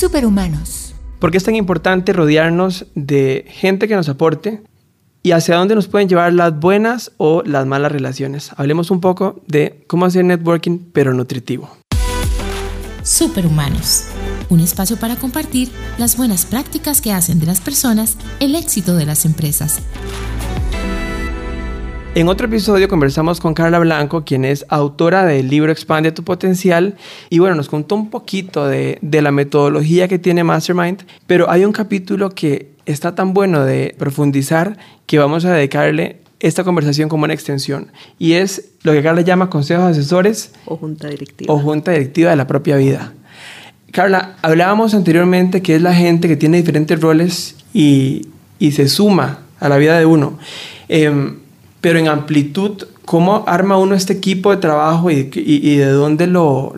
Superhumanos. ¿Por qué es tan importante rodearnos de gente que nos aporte y hacia dónde nos pueden llevar las buenas o las malas relaciones? Hablemos un poco de cómo hacer networking pero nutritivo. Superhumanos. Un espacio para compartir las buenas prácticas que hacen de las personas el éxito de las empresas. En otro episodio conversamos con Carla Blanco, quien es autora del libro Expande tu potencial, y bueno, nos contó un poquito de, la metodología que tiene Mastermind, pero hay un capítulo que está tan bueno de profundizar que vamos a dedicarle esta conversación como una extensión, y es lo que Carla llama consejos asesores o junta directiva. O junta directiva de la propia vida. Carla, hablábamos anteriormente que es la gente que tiene diferentes roles y, se suma a la vida de uno. Em, pero en amplitud, ¿cómo arma uno este equipo de trabajo y, de, dónde lo,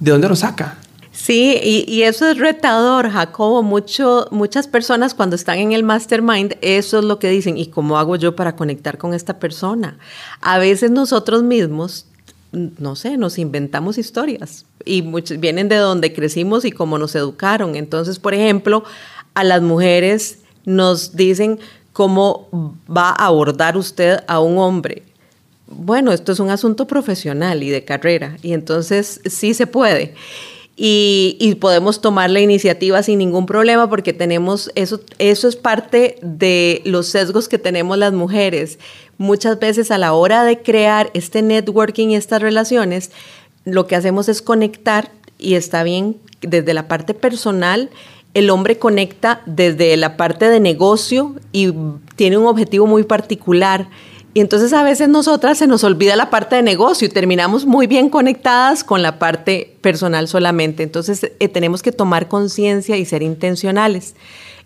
de dónde lo saca? Sí, y, eso es retador, Jacobo. Muchas personas cuando están en el mastermind, eso es lo que dicen, ¿y cómo hago yo para conectar con esta persona? A veces nosotros mismos, no sé, nos inventamos historias y vienen de donde crecimos y cómo nos educaron. Entonces, por ejemplo, a las mujeres nos dicen, ¿Cómo va a abordar usted a un hombre? Bueno, esto es un asunto profesional y de carrera, y entonces sí se puede. Y, podemos tomar la iniciativa sin ningún problema porque tenemos eso, eso es parte de los sesgos que tenemos las mujeres. Muchas veces a la hora de crear este networking y estas relaciones, lo que hacemos es conectar y está bien desde la parte personal el hombre conecta desde la parte de negocio y tiene un objetivo muy particular. Y entonces a veces nosotras se nos olvida la parte de negocio y terminamos muy bien conectadas con la parte personal solamente. Entonces eh, tenemos que tomar conciencia y ser intencionales.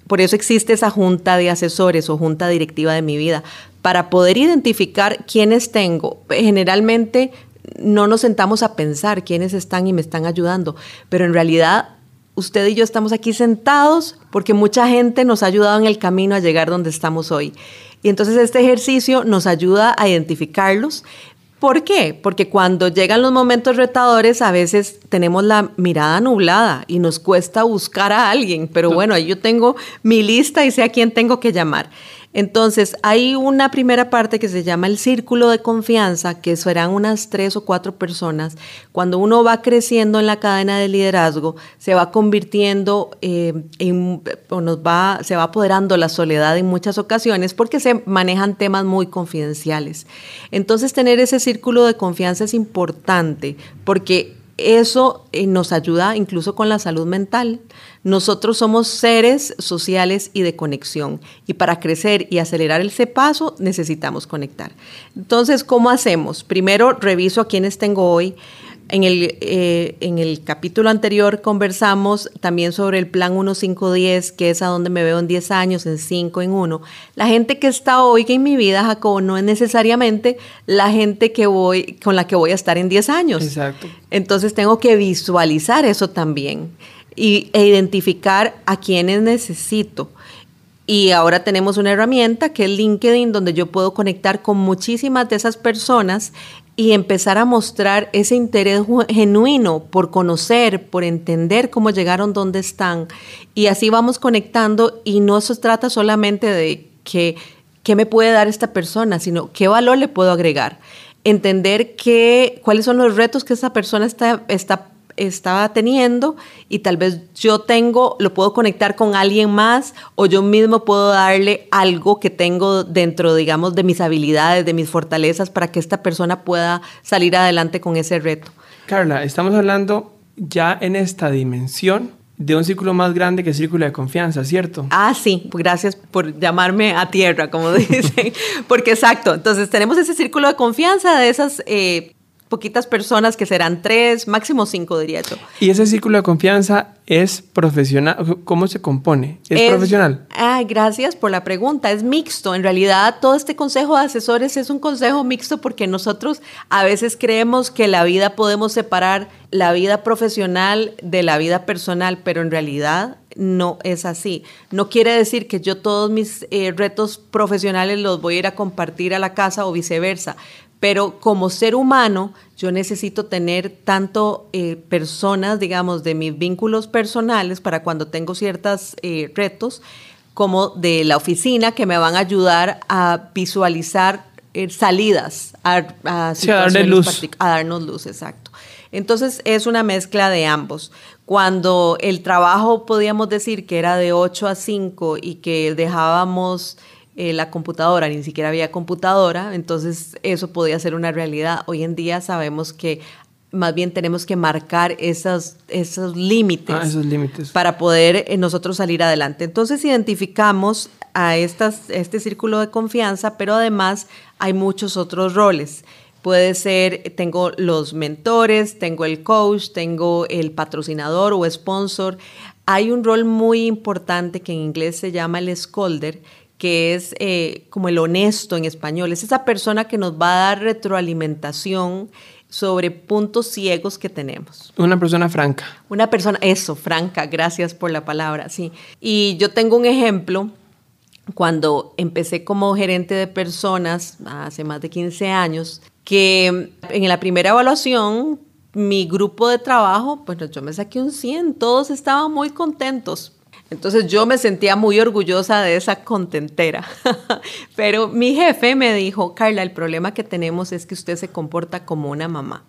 Por eso existe esa junta de asesores o junta directiva de mi vida, para poder identificar quiénes tengo. Generalmente no nos sentamos a pensar quiénes están y me están ayudando, pero en realidad usted y yo estamos aquí sentados porque mucha gente nos ha ayudado en el camino a llegar donde estamos hoy. Y entonces este ejercicio nos ayuda a identificarlos. ¿Por qué? Porque cuando llegan los momentos retadores a veces tenemos la mirada nublada y nos cuesta buscar a alguien, pero bueno, ahí yo tengo mi lista y sé a quién tengo que llamar. Entonces, hay una primera parte que se llama el círculo de confianza, que serán unas tres o cuatro personas. Cuando uno va creciendo en la cadena de liderazgo, se va convirtiendo eh, en, o nos va, se va apoderando la soledad en muchas ocasiones porque se manejan temas muy confidenciales. Entonces, tener ese círculo de confianza es importante porque eso eh, nos ayuda incluso con la salud mental. Nosotros somos seres sociales y de conexión y para crecer y acelerar ese paso necesitamos conectar. Entonces, ¿cómo hacemos? Primero reviso a quienes tengo hoy. En el, eh, en el capítulo anterior conversamos también sobre el plan 1510, que es a donde me veo en 10 años, en 5, en 1. La gente que está hoy en mi vida, Jacobo, no es necesariamente la gente que voy, con la que voy a estar en 10 años. Exacto. Entonces tengo que visualizar eso también y, e identificar a quienes necesito. Y ahora tenemos una herramienta que es LinkedIn, donde yo puedo conectar con muchísimas de esas personas y empezar a mostrar ese interés genuino por conocer, por entender cómo llegaron donde están. Y así vamos conectando y no se trata solamente de que, qué me puede dar esta persona, sino qué valor le puedo agregar. Entender qué, cuáles son los retos que esa persona está, está estaba teniendo y tal vez yo tengo, lo puedo conectar con alguien más o yo mismo puedo darle algo que tengo dentro, digamos, de mis habilidades, de mis fortalezas para que esta persona pueda salir adelante con ese reto. Carla, estamos hablando ya en esta dimensión de un círculo más grande que el círculo de confianza, ¿cierto? Ah, sí, gracias por llamarme a tierra, como dicen, porque exacto, entonces tenemos ese círculo de confianza de esas eh, poquitas personas que serán tres, máximo cinco, diría yo. ¿Y ese círculo de confianza es profesional? ¿Cómo se compone? ¿Es, profesional? Ay, gracias por la pregunta. Es mixto. En realidad, todo este consejo de asesores es un consejo mixto porque nosotros a veces creemos que la vida podemos separar la vida profesional de la vida personal, pero en realidad no es así. No quiere decir que yo todos mis eh, retos profesionales los voy a ir a compartir a la casa o viceversa, pero como ser humano yo necesito tener tanto eh, personas, digamos, de mis vínculos personales para cuando tengo ciertos eh, retos, como de la oficina que me van a ayudar a visualizar eh, salidas, a, a, a, luz. a darnos luz, exacto. Entonces es una mezcla de ambos. Cuando el trabajo podíamos decir que era de 8 a 5 y que dejábamos eh, la computadora, ni siquiera había computadora, entonces eso podía ser una realidad. Hoy en día sabemos que más bien tenemos que marcar esos, esos límites, ah, esos límites para poder eh, nosotros salir adelante. Entonces identificamos a estas, este círculo de confianza, pero además hay muchos otros roles. Puede ser, tengo los mentores, tengo el coach, tengo el patrocinador o sponsor. Hay un rol muy importante que en inglés se llama el scolder, que es eh, como el honesto en español. Es esa persona que nos va a dar retroalimentación sobre puntos ciegos que tenemos. Una persona franca. Una persona, eso, franca, gracias por la palabra, sí. Y yo tengo un ejemplo cuando empecé como gerente de personas hace más de 15 años, que en la primera evaluación, mi grupo de trabajo, pues yo me saqué un 100, todos estaban muy contentos. Entonces yo me sentía muy orgullosa de esa contentera. Pero mi jefe me dijo, Carla, el problema que tenemos es que usted se comporta como una mamá.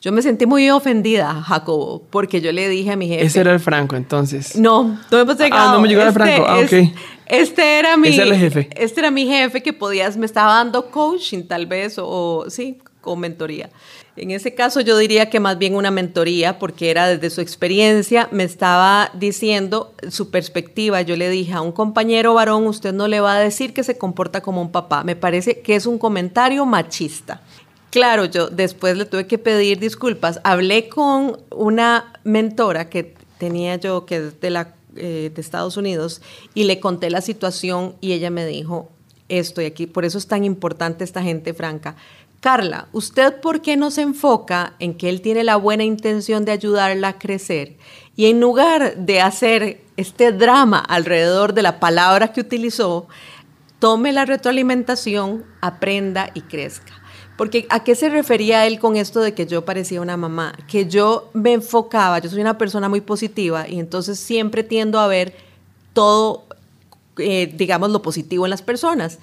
Yo me sentí muy ofendida, Jacobo, porque yo le dije a mi jefe. Ese era el Franco, entonces. No, no hemos llegado. Ah, no me llegó el Franco. Ah, ok. este era mi. Ese era el jefe. Este era mi jefe que podías, me estaba dando coaching, tal vez, o, sí, o mentoría. En ese caso yo diría que más bien una mentoría, porque era desde su experiencia, me estaba diciendo su perspectiva. Yo le dije a un compañero varón, usted no le va a decir que se comporta como un papá. Me parece que es un comentario machista. Claro, yo después le tuve que pedir disculpas. Hablé con una mentora que tenía yo, que es de, la, eh, de Estados Unidos, y le conté la situación y ella me dijo, esto y aquí, por eso es tan importante esta gente franca. Carla, ¿usted por qué no se enfoca en que él tiene la buena intención de ayudarla a crecer? Y en lugar de hacer este drama alrededor de la palabra que utilizó, tome la retroalimentación, aprenda y crezca. Porque ¿a qué se refería él con esto de que yo parecía una mamá? Que yo me enfocaba, yo soy una persona muy positiva y entonces siempre tiendo a ver todo, eh, digamos, lo positivo en las personas.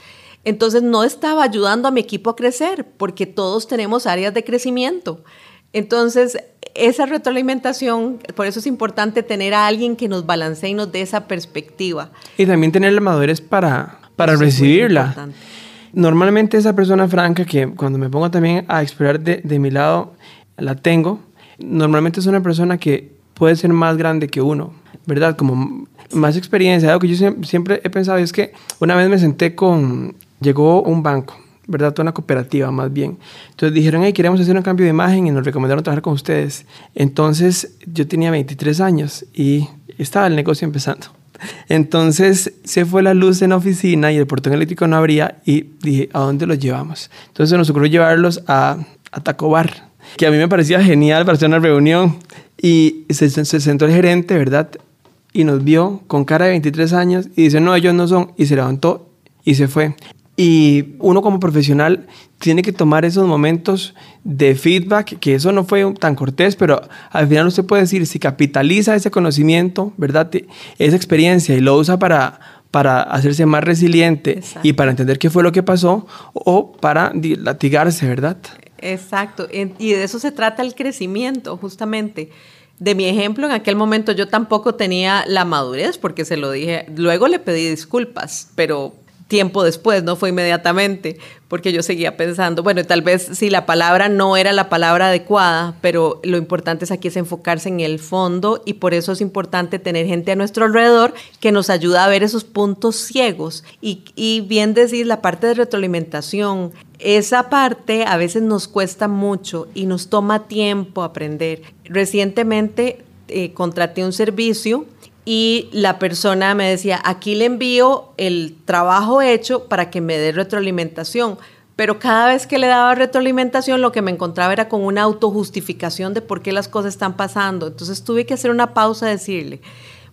Entonces no estaba ayudando a mi equipo a crecer porque todos tenemos áreas de crecimiento. Entonces, esa retroalimentación, por eso es importante tener a alguien que nos balancee y nos dé esa perspectiva. Y también tener la madurez para, para recibirla. Normalmente esa persona franca que cuando me pongo también a explorar de, de, mi lado, la tengo, normalmente es una persona que puede ser más grande que uno, ¿verdad? Como más experiencia. Algo que yo siempre he pensado es que una vez me senté con, llegó un banco, ¿verdad? Toda una cooperativa más bien. Entonces dijeron, hey, queremos hacer un cambio de imagen y nos recomendaron trabajar con ustedes. Entonces yo tenía 23 años y estaba el negocio empezando. Entonces se fue la luz en la oficina y el portón eléctrico no abría y dije, ¿a dónde los llevamos? Entonces nos ocurrió llevarlos a, a Taco Bar, que a mí me parecía genial para hacer una reunión. Y se, se sentó el gerente, ¿verdad? Y nos vio con cara de 23 años y dice, no, ellos no son. Y se levantó y se fue. Y uno como profesional tiene que tomar esos momentos de feedback, que eso no fue tan cortés, pero al final usted puede decir, si capitaliza ese conocimiento, ¿verdad? Esa experiencia y lo usa para, para hacerse más resiliente y para entender qué fue lo que pasó o para latigarse, ¿verdad? Exacto. Y de eso se trata el crecimiento, justamente. De mi ejemplo, en aquel momento yo tampoco tenía la madurez porque se lo dije, luego le pedí disculpas, pero tiempo después, no fue inmediatamente, porque yo seguía pensando, bueno, tal vez si la palabra no era la palabra adecuada, pero lo importante es aquí es enfocarse en el fondo y por eso es importante tener gente a nuestro alrededor que nos ayuda a ver esos puntos ciegos. Y, bien decir, la parte de retroalimentación, esa parte a veces nos cuesta mucho y nos toma tiempo aprender. Recientemente eh, contraté un servicio y la persona me decía, aquí le envío el trabajo hecho para que me dé retroalimentación. Pero cada vez que le daba retroalimentación, lo que me encontraba era con una autojustificación de por qué las cosas están pasando. Entonces tuve que hacer una pausa y decirle,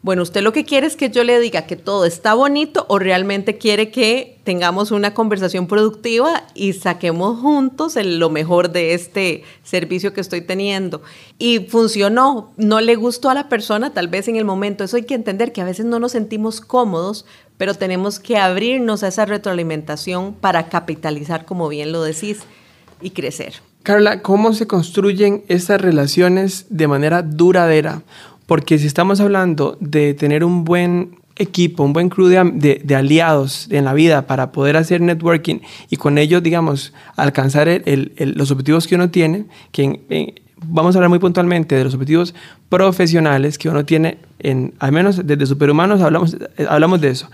bueno, usted lo que quiere es que yo le diga que todo está bonito o realmente quiere que tengamos una conversación productiva y saquemos juntos lo mejor de este servicio que estoy teniendo. Y funcionó, no le gustó a la persona tal vez en el momento. Eso hay que entender que a veces no nos sentimos cómodos, pero tenemos que abrirnos a esa retroalimentación para capitalizar, como bien lo decís, y crecer. Carla, ¿cómo se construyen estas relaciones de manera duradera? Porque si estamos hablando de tener un buen equipo, un buen crew de, aliados en la vida para poder hacer networking y con ellos, digamos, alcanzar los objetivos que uno tiene, que vamos a hablar muy puntualmente de los objetivos profesionales que uno tiene, en, al menos desde Superhumanos hablamos, hablamos de eso.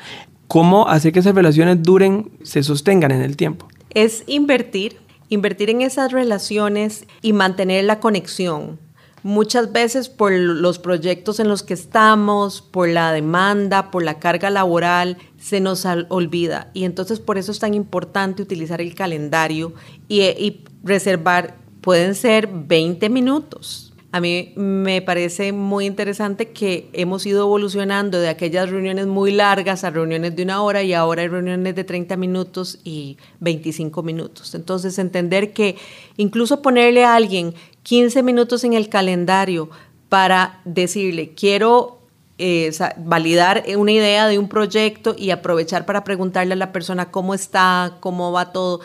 ¿Cómo hacer que esas relaciones duren, se sostengan en el tiempo? Es invertir Invertir en esas relaciones y mantener la conexión. Muchas veces por los proyectos en los que estamos, por la demanda, por la carga laboral, se nos olvida. Y entonces por eso es tan importante utilizar el calendario y, y reservar, pueden ser 20 minutos, a mí me parece muy interesante que hemos ido evolucionando de aquellas reuniones muy largas a reuniones de una hora y ahora hay reuniones de 30 minutos y 25 minutos. Entonces, entender que incluso ponerle a alguien 15 minutos en el calendario para decirle, quiero eh, validar una idea de un proyecto y aprovechar para preguntarle a la persona cómo está, cómo va todo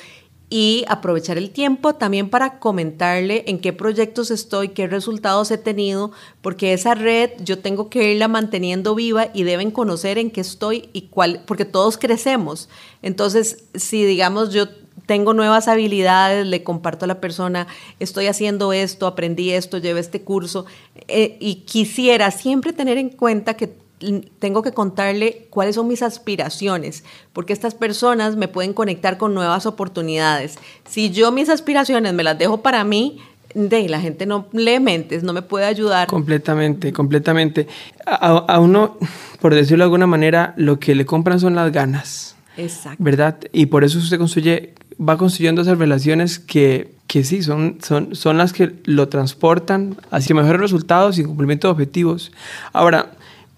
y aprovechar el tiempo también para comentarle en qué proyectos estoy, qué resultados he tenido, porque esa red yo tengo que irla manteniendo viva y deben conocer en qué estoy y cuál, porque todos crecemos. Entonces, si digamos yo tengo nuevas habilidades, le comparto a la persona, estoy haciendo esto, aprendí esto, llevé este curso, eh, y quisiera siempre tener en cuenta que tengo que contarle cuáles son mis aspiraciones, porque estas personas me pueden conectar con nuevas oportunidades. Si yo mis aspiraciones me las dejo para mí, de, la gente no lee mentes, no me puede ayudar. Completamente, completamente. A, uno, por decirlo de alguna manera, lo que le compran son las ganas. Exacto. ¿Verdad? Y por eso usted construye, va construyendo esas relaciones que, que sí, son, son, son las que lo transportan hacia mejores resultados y cumplimiento de objetivos. Ahora,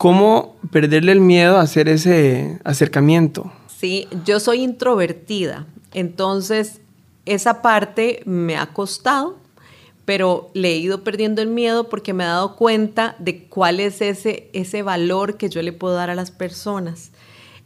¿Cómo perderle el miedo a hacer ese acercamiento? Sí, yo soy introvertida, entonces esa parte me ha costado, pero le he ido perdiendo el miedo porque me he dado cuenta de cuál es ese, ese valor que yo le puedo dar a las personas.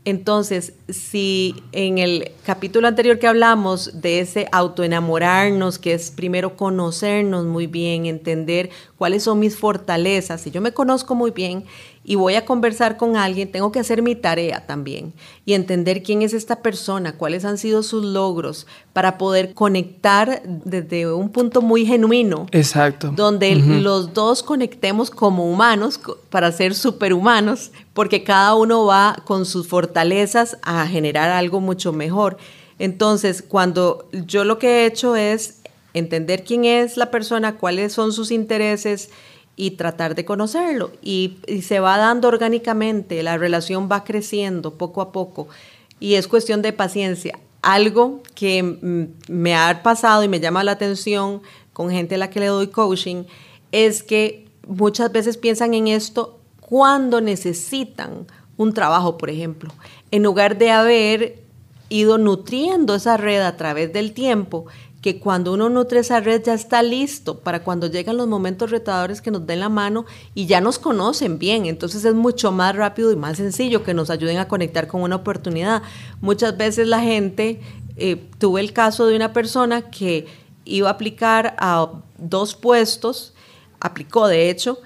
Entonces, si en el capítulo anterior que hablamos de ese autoenamorarnos, que es primero conocernos muy bien, entender cuáles son mis fortalezas, si yo me conozco muy bien y voy a conversar con alguien, tengo que hacer mi tarea también y entender quién es esta persona, cuáles han sido sus logros, para poder conectar desde un punto muy genuino. Exacto. Donde los dos conectemos como humanos para ser superhumanos, porque cada uno va con sus fortalezas a generar algo mucho mejor. Entonces, cuando yo lo que he hecho es entender quién es la persona, cuáles son sus intereses, y tratar de conocerlo. Y, se va dando orgánicamente, la relación va creciendo poco a poco y es cuestión de paciencia. Algo que mm, me ha pasado y me llama la atención con gente a la que le doy coaching es que muchas veces piensan en esto cuando necesitan un trabajo, por ejemplo, en lugar de haber ido nutriendo esa red a través del tiempo que cuando uno nutre esa red ya está listo para cuando llegan los momentos retadores que nos den la mano y ya nos conocen bien. Entonces es mucho más rápido y más sencillo que nos ayuden a conectar con una oportunidad. Muchas veces la gente, eh, tuve el caso de una persona que iba a aplicar a dos puestos, aplicó de hecho,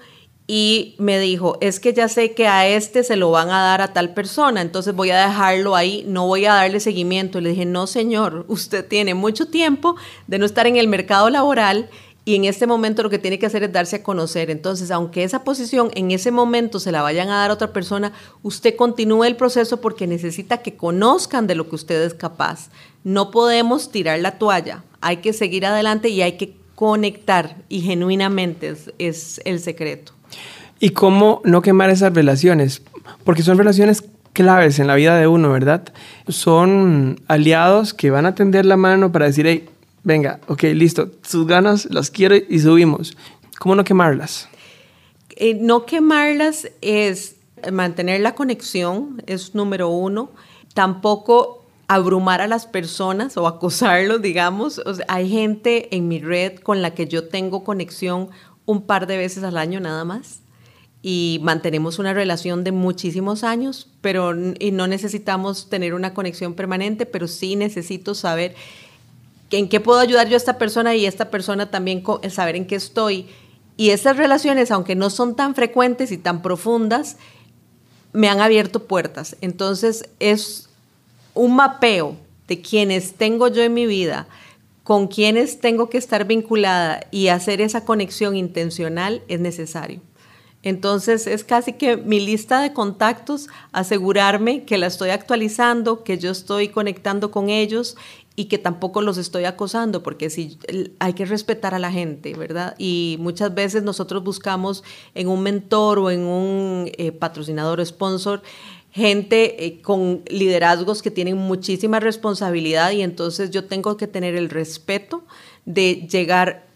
y me dijo, es que ya sé que a este se lo van a dar a tal persona, entonces voy a dejarlo ahí, no voy a darle seguimiento. Y le dije, no señor, usted tiene mucho tiempo de no estar en el mercado laboral y en este momento lo que tiene que hacer es darse a conocer. Entonces, aunque esa posición en ese momento se la vayan a dar a otra persona, usted continúe el proceso porque necesita que conozcan de lo que usted es capaz. No podemos tirar la toalla, hay que seguir adelante y hay que conectar y genuinamente es el secreto. ¿Y cómo no quemar esas relaciones? Porque son relaciones claves en la vida de uno, ¿verdad? Son aliados que van a tender la mano para decir, hey, venga, ok, listo, sus ganas las quiero y subimos. ¿Cómo no quemarlas? Eh, no quemarlas es mantener la conexión es número uno. Tampoco abrumar a las personas o acosarlos, digamos. hay gente en mi red con la que yo tengo conexión un par de veces al año nada más y mantenemos una relación de muchísimos años, pero y no necesitamos tener una conexión permanente, pero sí necesito saber en qué puedo ayudar yo a esta persona y esta persona también saber en qué estoy. Y esas relaciones, aunque no son tan frecuentes y tan profundas, me han abierto puertas. Entonces es un mapeo de quienes tengo yo en mi vida, con quienes tengo que estar vinculada y hacer esa conexión intencional es necesario. Entonces es casi que mi lista de contactos, asegurarme que la estoy actualizando, que yo estoy conectando con ellos y que tampoco los estoy acosando, porque si hay que respetar a la gente, ¿verdad? Y muchas veces nosotros buscamos en un mentor o en un eh, patrocinador o sponsor gente eh, con liderazgos que tienen muchísima responsabilidad y entonces yo tengo que tener el respeto de llegar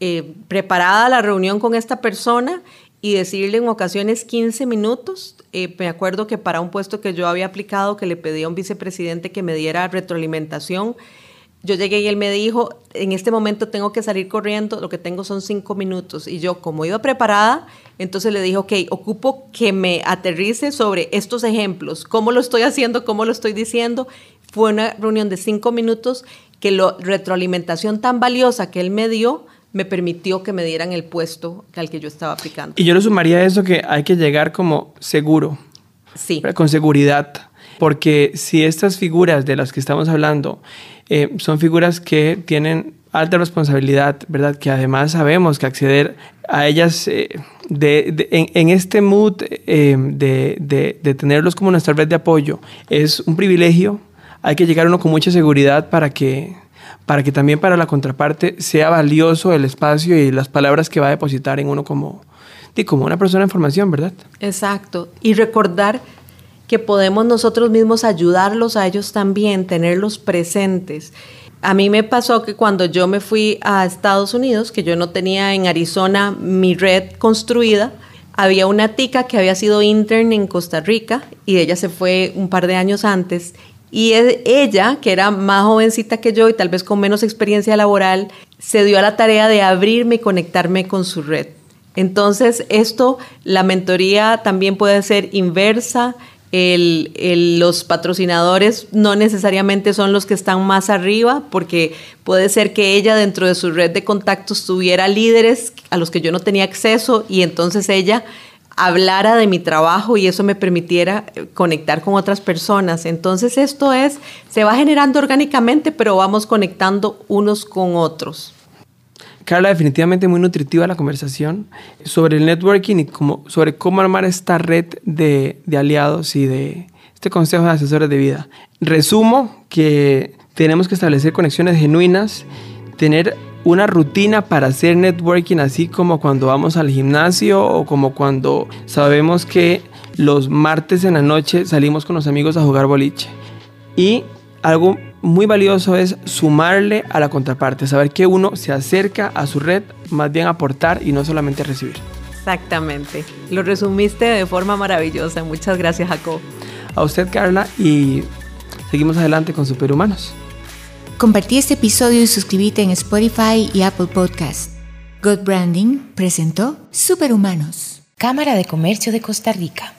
eh, preparada a la reunión con esta persona y decirle en ocasiones 15 minutos. Eh, me acuerdo que para un puesto que yo había aplicado, que le pedí a un vicepresidente que me diera retroalimentación, yo llegué y él me dijo, en este momento tengo que salir corriendo, lo que tengo son cinco minutos. Y yo, como iba preparada, entonces le dije, ok, ocupo que me aterrice sobre estos ejemplos, cómo lo estoy haciendo, cómo lo estoy diciendo. Fue una reunión de cinco minutos que la retroalimentación tan valiosa que él me dio, me permitió que me dieran el puesto al que yo estaba aplicando. Y yo le sumaría eso que hay que llegar como seguro. Sí. Con seguridad. Porque si estas figuras de las que estamos hablando eh, son figuras que tienen alta responsabilidad, ¿verdad? Que además sabemos que acceder a ellas eh, de, en, este mood eh, de, de tenerlos como nuestra red de apoyo es un privilegio. Hay que llegar uno con mucha seguridad para que para que también para la contraparte sea valioso el espacio y las palabras que va a depositar en uno como, como una persona en formación, ¿verdad? Exacto. Y recordar que podemos nosotros mismos ayudarlos a ellos también, tenerlos presentes. A mí me pasó que cuando yo me fui a Estados Unidos, que yo no tenía en Arizona mi red construida, había una tica que había sido intern en Costa Rica y ella se fue un par de años antes y ella, que era más jovencita que yo y tal vez con menos experiencia laboral, se dio a la tarea de abrirme y conectarme con su red. Entonces, esto, la mentoría también puede ser inversa. los patrocinadores no necesariamente son los que están más arriba, porque puede ser que ella dentro de su red de contactos tuviera líderes a los que yo no tenía acceso y entonces ella hablara de mi trabajo y eso me permitiera eh, conectar con otras personas. Entonces esto es, se va generando orgánicamente, pero vamos conectando unos con otros. Carla, definitivamente muy nutritiva la conversación sobre el networking y como, sobre cómo armar esta red de, de aliados y de este consejo de asesores de vida. Resumo que tenemos que establecer conexiones genuinas, tener una rutina para hacer networking, así como cuando vamos al gimnasio o como cuando sabemos que los martes en la noche salimos con los amigos a jugar boliche. Y algo muy valioso es sumarle a la contraparte, saber que uno se acerca a su red, más bien aportar y no solamente recibir. Exactamente. Lo resumiste de forma maravillosa. Muchas gracias, Jacob. A usted, Carla, y seguimos adelante con Superhumanos. Compartí este episodio y suscríbete en Spotify y Apple Podcast. God Branding presentó Superhumanos. Cámara de Comercio de Costa Rica.